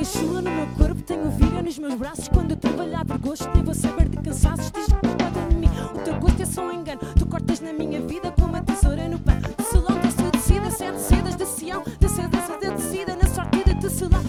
Tenho a chula no meu corpo, tenho vida nos meus braços. Quando eu trabalhar por gosto, nem vou saber de cansaços. Diz que quadra em mim, o teu gosto é só um engano. Tu cortas na minha vida como a tesoura no pão. Do salão da sedecida, sete sedas de Sião, da seda, decida, na sortida, tecelão.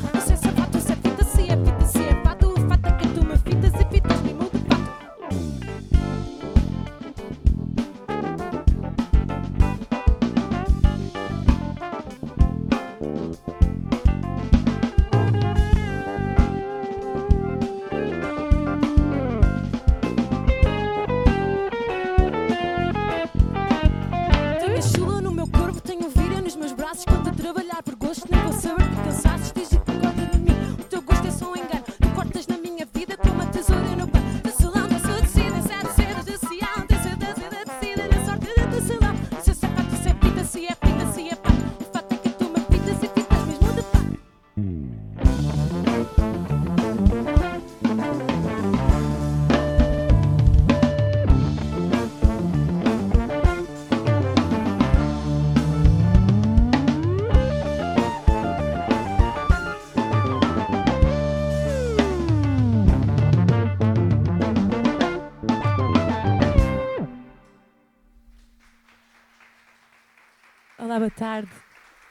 Olá, boa tarde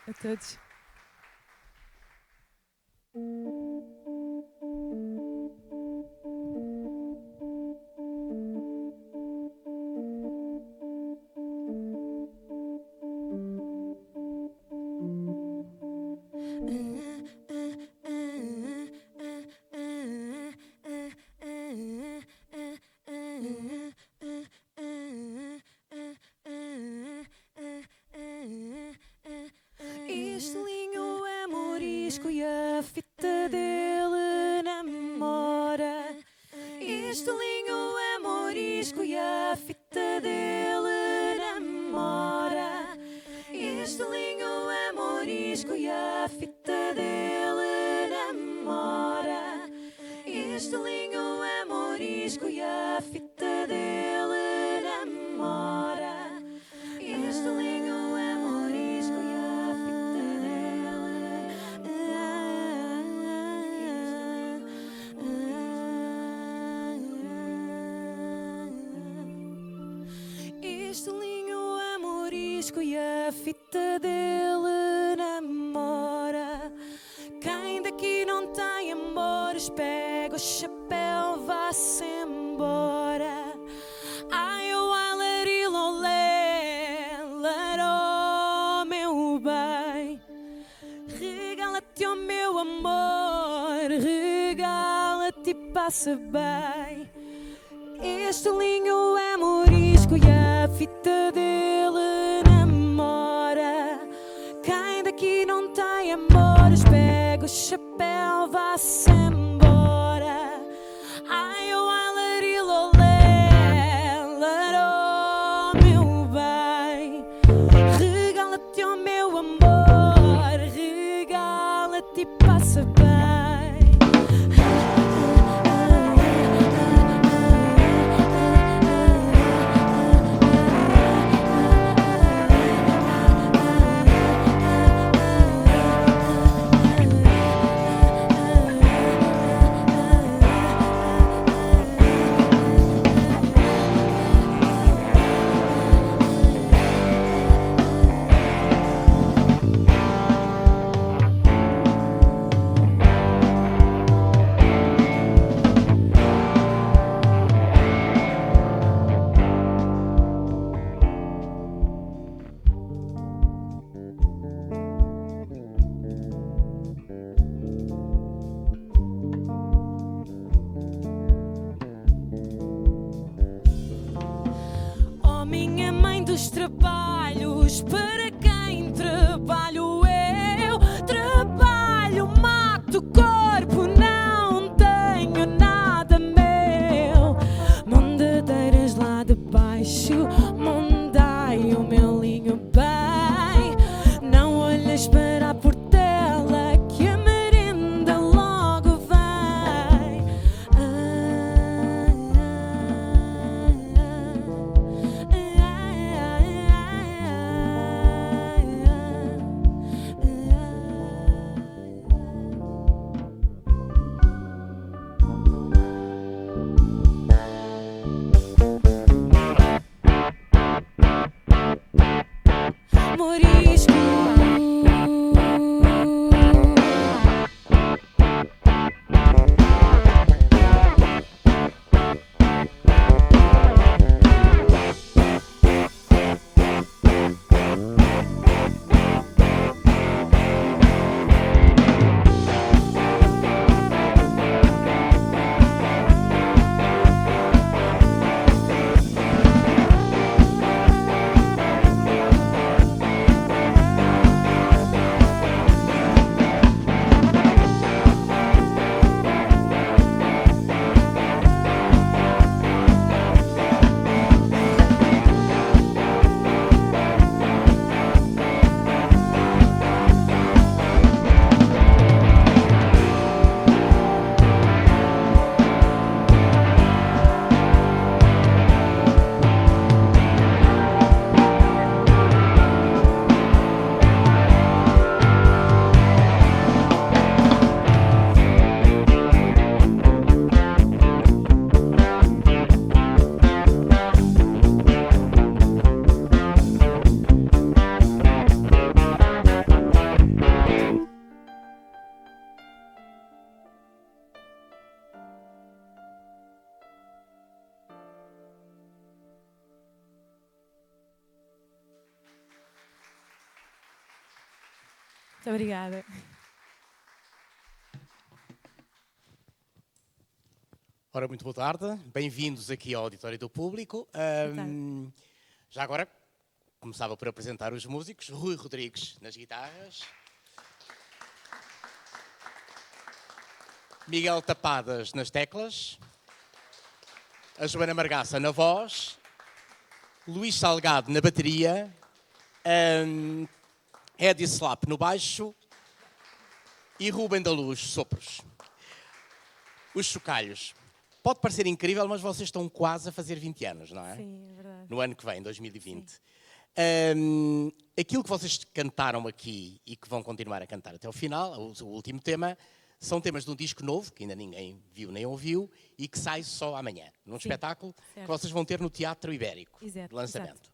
a todos. vinho é morisco e a fita dele namora. Este linho é morisco e a fita dele namora. Este linho é morisco e a fita pega o chapéu, vá-se embora. Ai, o alarilolé, laró, meu bem. Regala-te ao meu amor, regala-te e passa bem. Este linho é morisco e a fita dele namora. Quem daqui não tem amores, pega o chapéu, vá-se regala-te e passa bem. Dos trabalhos, para obrigada. Ora, muito boa tarde. Bem-vindos aqui ao Auditório do Público. Ahm, já agora, começava por apresentar os músicos. Rui Rodrigues nas guitarras. Miguel Tapadas nas teclas. A Joana Margaça na voz. Luís Salgado na bateria. Ahm, Eddie Slap no baixo e Rubem da Luz, sopros. Os chocalhos. Pode parecer incrível, mas vocês estão quase a fazer 20 anos, não é? Sim, é verdade. No ano que vem, 2020. Um, aquilo que vocês cantaram aqui e que vão continuar a cantar até o final, o, o, último tema, são temas de um disco novo, que ainda ninguém viu nem ouviu, e que sai só amanhã, num Sim, espetáculo certo. que vocês vão ter no Teatro Ibérico, exato, de lançamento. Exato.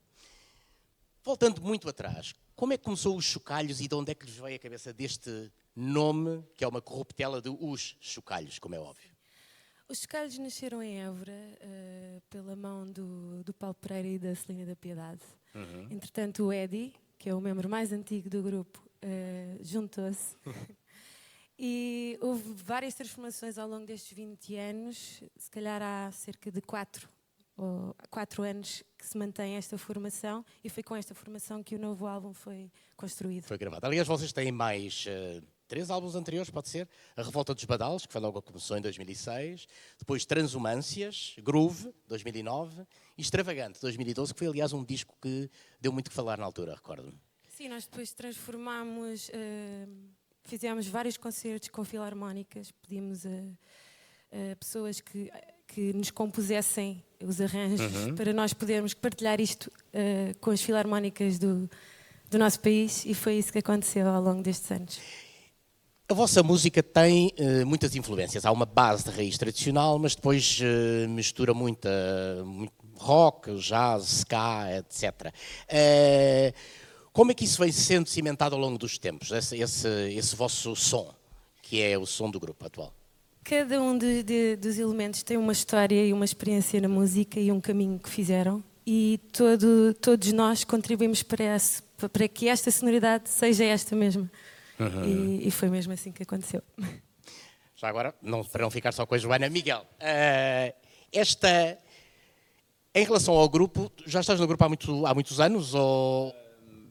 Voltando muito atrás, como é que começou os chocalhos e de onde é que lhes veio a cabeça deste nome, que é uma corruptela de os chocalhos, como é óbvio? Os chocalhos nasceram em Évora uh, pela mão do, do Paulo Pereira e da Celina da Piedade. Uhum. Entretanto, o Eddie, que é o membro mais antigo do grupo, uh, juntou-se. e houve várias transformações ao longo destes 20 anos. Se calhar há cerca de 4 ou quatro anos que se mantém esta formação e foi com esta formação que o novo álbum foi construído. Foi gravado. Aliás, vocês têm mais uh, três álbuns anteriores, pode ser? A Revolta dos Badales, que foi logo a começou em 2006, depois Transumâncias, Groove, 2009, e Extravagante, 2012, que foi aliás um disco que deu muito que falar na altura, recordo-me. Sim, nós depois transformámos, uh, fizemos vários concertos com filarmónicas, pedimos a, a pessoas que que nos compusessem os arranjos uhum. para nós podermos partilhar isto uh, com as filarmónicas do, do nosso país e foi isso que aconteceu ao longo destes anos. A vossa música tem uh, muitas influências. Há uma base de raiz tradicional, mas depois uh, mistura muita muito rock, jazz, ska, etc. Uh, como é que isso vem sendo cimentado ao longo dos tempos, esse, esse, esse vosso som, que é o som do grupo atual? Cada um de, de, dos elementos tem uma história e uma experiência na música e um caminho que fizeram e todo, todos nós contribuímos para, esse, para que esta sonoridade seja esta mesma. Uhum. E, e, foi mesmo assim que aconteceu. Já agora, não, para não ficar só com a Joana, Miguel, uh, esta, em relação ao grupo, já estás no grupo há, muito, há muitos anos ou...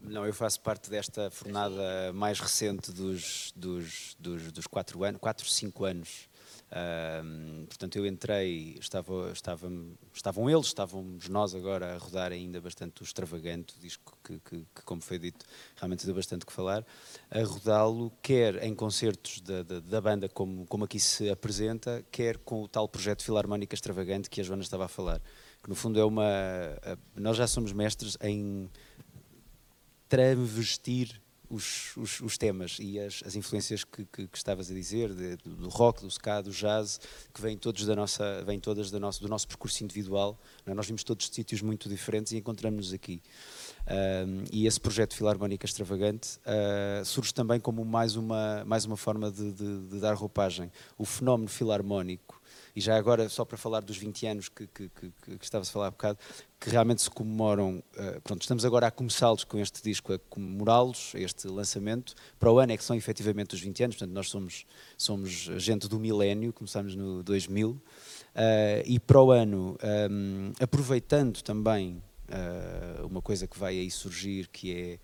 Não, eu faço parte desta fornada mais recente dos, dos, dos, dos quatro anos, quatro, cinco anos portanto, eu entrei, estava, estava, estavam eles, estávamos nós agora a rodar ainda bastante o extravagante, o disco que, que, que, como foi dito, realmente deu bastante que falar, a rodá-lo, quer em concertos da, da, da, banda, como, como aqui se apresenta, quer com o tal projeto Filarmónica Extravagante que a Joana estava a falar. Que no fundo é uma. Nós já somos mestres em travestir os, os, os, temas e as, as influências que, que, que, estavas a dizer, de, do rock, do ska, do jazz, que vêm todos da nossa, vêm todas da nosso, do nosso percurso individual. É? Nós vimos todos de sítios muito diferentes e encontramos-nos aqui. Um, e esse projeto Filarmónica Extravagante uh, surge também como mais uma, mais uma forma de, de, de dar roupagem. O fenómeno filarmónico e já agora, só para falar dos 20 anos que, que, que, que estava a falar há bocado, que realmente se comemoram, uh, pronto, estamos agora a começá-los com este disco, a comemorá-los, este lançamento, para o ano é que são efetivamente os 20 anos, portanto nós somos, somos gente do milénio, começamos no 2000, uh, eh, e para o ano, um, eh, aproveitando também uh, uma coisa que vai aí surgir, que é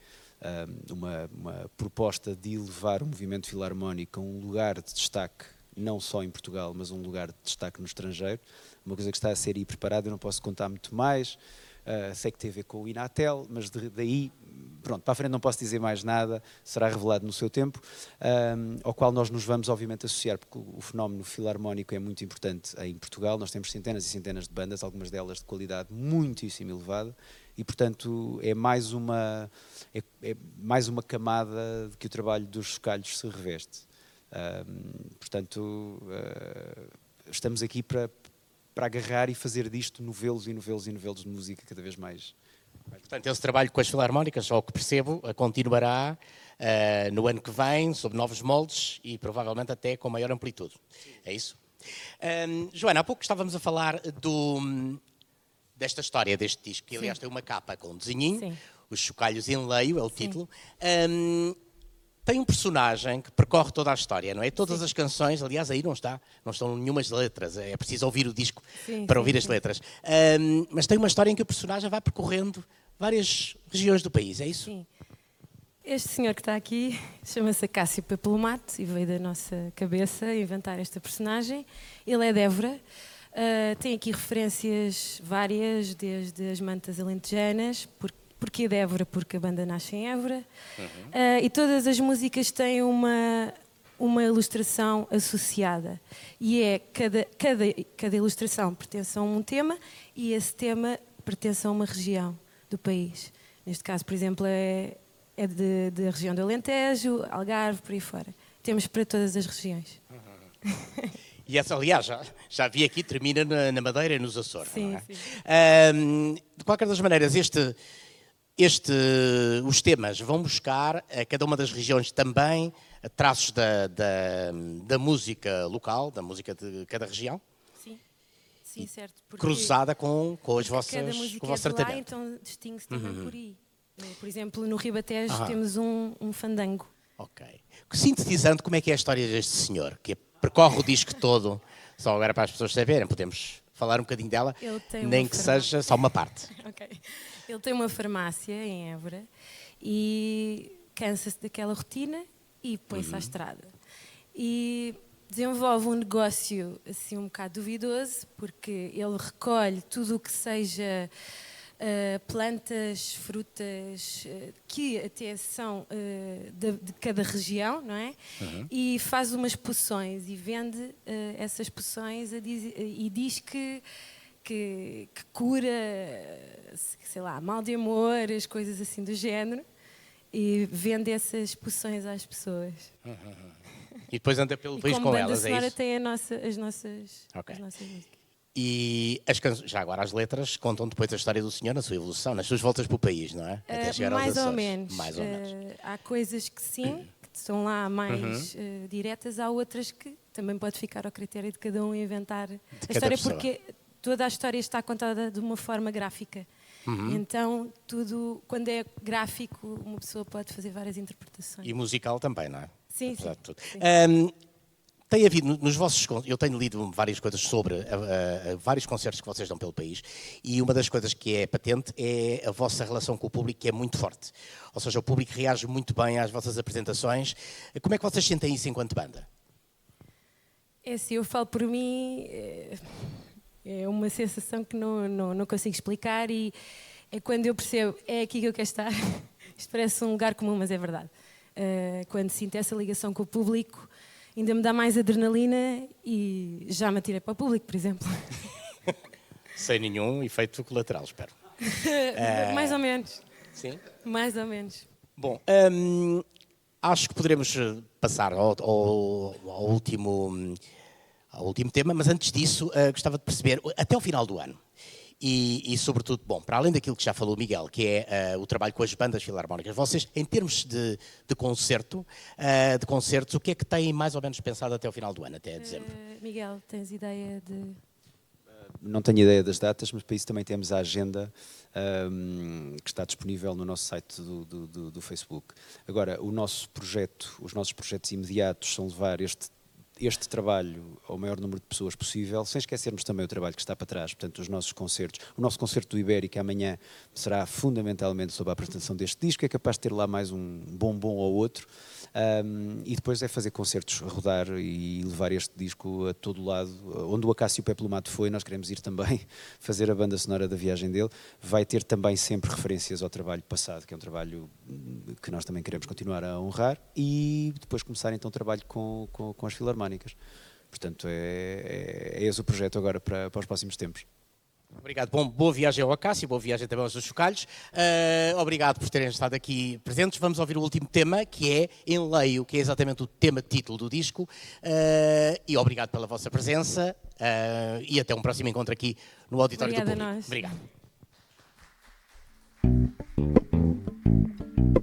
uma, uma proposta de elevar o movimento filarmónico a um lugar de destaque não só em Portugal, mas um lugar de destaque no estrangeiro. Uma coisa que está a ser aí preparada, eu não posso contar muito mais. Uh, sei que tem a ver com o Inatel, mas de, daí, pronto, para a frente não posso dizer mais nada, será revelado no seu tempo, um, ao qual nós nos vamos, obviamente, associar, porque o, fenómeno filarmónico é muito importante em Portugal. Nós temos centenas e centenas de bandas, algumas delas de qualidade muitíssimo elevada, e, portanto, é mais uma, é, é mais uma camada de que o trabalho dos chocalhos se reveste portanto, uh, estamos aqui para, para agarrar e fazer disto novelos e novelos e novelos de música cada vez mais. Portanto, esse trabalho com as filarmónicas, ao que percebo, continuará uh, no ano que vem, sob novos moldes e provavelmente até com maior amplitude. É isso? Um, Joana, há pouco estávamos a falar do, desta história deste disco, que aliás Sim. tem uma capa com um desenhinho, Sim. Os Chocalhos em Leio é o Sim. título. Um, tem um personagem que percorre toda a história, não é? Todas sim. as canções, aliás, aí não está, não estão nenhumas letras, é preciso ouvir o disco sim, para ouvir sim, as letras. Um, mas tem uma história em que o personagem vai percorrendo várias regiões do país, é isso? Sim. Este senhor que está aqui chama-se Cássio Papelomato e veio da nossa cabeça inventar esta personagem. Ele é de Évora, uh, tem aqui referências várias, desde as mantas alentejanas, porque Porquê de Évora? Porque a banda nasce em Évora. Uhum. Uh, e todas as músicas têm uma, uma ilustração associada. E é cada, cada, cada ilustração pertence a um tema e esse tema pertence a uma região do país. Neste caso, por exemplo, é, é da região do Alentejo, Algarve, por aí fora. Temos para todas as regiões. Uhum. E essa, aliás, já, já vi aqui, termina na, na Madeira e nos Açores. Sim, é? sim. Um, de qualquer das maneiras, este, este, os temas vão buscar a cada uma das regiões também traços da, da, da música local, da música de cada região. Sim, sim, certo. Cruzada com, com as vossas cada música com o vosso é lá, então distingue-se também uhum. por aí. Eh, por exemplo, no Ribatejo temos um, um fandango. Ok. Sintetizando, como é que é a história deste senhor, que percorre o disco todo, só agora para as pessoas saberem, podemos falar um bocadinho dela, nem que farmácia. seja só uma parte. ok. Ele tem uma farmácia em Évora e cansa-se daquela rotina e põe-se uhum. à estrada. E desenvolve um negócio assim um bocado duvidoso, porque ele recolhe tudo o que seja uh, plantas, frutas, uh, que até são uh, de, de, cada região, não é? Uhum. E faz umas poções e vende essas poções diz, e diz que que, que, cura, sei lá, mal de amor, as coisas assim do género, e vende essas poções às pessoas. E depois anda pelo país com elas, é isso? tem a nossa, as, nossas, okay. as nossas músicas. E as can... já agora as letras contam depois a história do senhor na sua evolução, nas suas voltas para o país, não é? Até chegar mais, ou menos. mais ou menos. Uh, há coisas que sim, que são lá mais uhum. uh, diretas, há outras que também pode ficar ao critério de cada um inventar de a história, pessoa. porque toda a história está contada de uma forma gráfica. Uhum. Então, tudo, quando é gráfico, uma pessoa pode fazer várias interpretações. E musical também, não é? Sim, Apesar sim. sim. Um, tem havido nos vossos eu tenho lido várias coisas sobre uh, uh, vários concertos que vocês dão pelo país e uma das coisas que é patente é a vossa relação com o público que é muito forte. Ou seja, o público reage muito bem às vossas apresentações. Como é que vocês sentem isso enquanto banda? É assim, eu falo por mim. É uma sensação que não, não, não consigo explicar e é quando eu percebo, é aqui que eu quero estar. Isto parece um lugar comum, mas é verdade. Uh, quando sinto essa ligação com o público, ainda me dá mais adrenalina e já me atirei para o público, por exemplo. Sem nenhum efeito colateral, espero. uh... Mais ou menos. Sim? Mais ou menos. Bom, hum, acho que poderemos passar ao, ao, ao último ao último tema, mas antes disso uh, gostava de perceber, até o final do ano, e, e, sobretudo, bom, para além daquilo que já falou o Miguel, que é uh, o trabalho com as bandas filarmónicas, vocês, em termos de, de concerto, uh, de concertos, o que é que têm mais ou menos pensado até o final do ano, até dezembro? Miguel, tens ideia de... Não tenho ideia das datas, mas para isso também temos a agenda um, que está disponível no nosso site do, do, do, do Facebook. Agora, o nosso projeto, os nossos projetos imediatos são levar este este trabalho ao maior número de pessoas possível, sem esquecermos também o trabalho que está para trás, portanto, os nossos concertos. O nosso concerto do Ibérica amanhã será fundamentalmente sobre a apresentação deste disco, é capaz de ter lá mais um bombom ou outro, um, e depois é fazer concertos, rodar e levar este disco a todo lado. Onde o Acácio Pé Mato foi, nós queremos ir também fazer a banda sonora da viagem dele. Vai ter também sempre referências ao trabalho passado, que é um trabalho que nós também queremos continuar a honrar, e depois começar então o trabalho com, com, com as filarmónicas. Portanto, é, é, é esse o projeto agora para, para os próximos tempos. Obrigado. Bom, boa viagem ao Acácio, boa viagem também aos chocalhos. Uh, obrigado por terem estado aqui presentes. Vamos ouvir o último tema, que é Enleio, que é exatamente o tema título do disco. Uh, e obrigado pela vossa presença. Uh, e até um próximo encontro aqui no Auditório Obrigada do Público. Obrigado. Se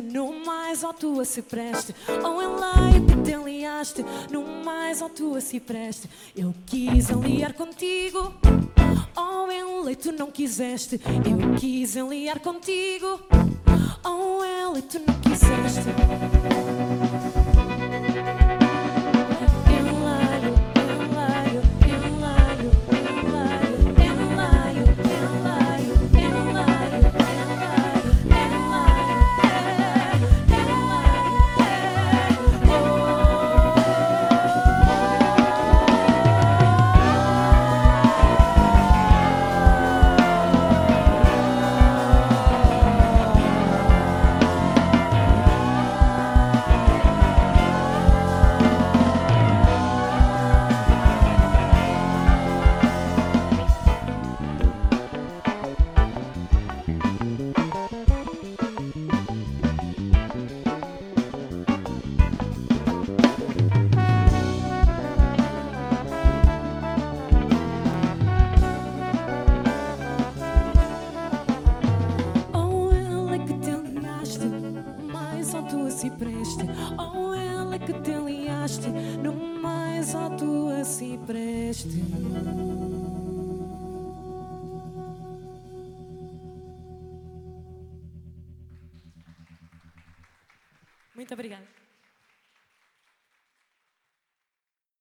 no mais ao tua se preste. Ou ela que te liaste, no mais ao tua se. Eu quis aliar contigo, ou em leito não quiseste. Eu quis aliar contigo, ou em leito não quiseste.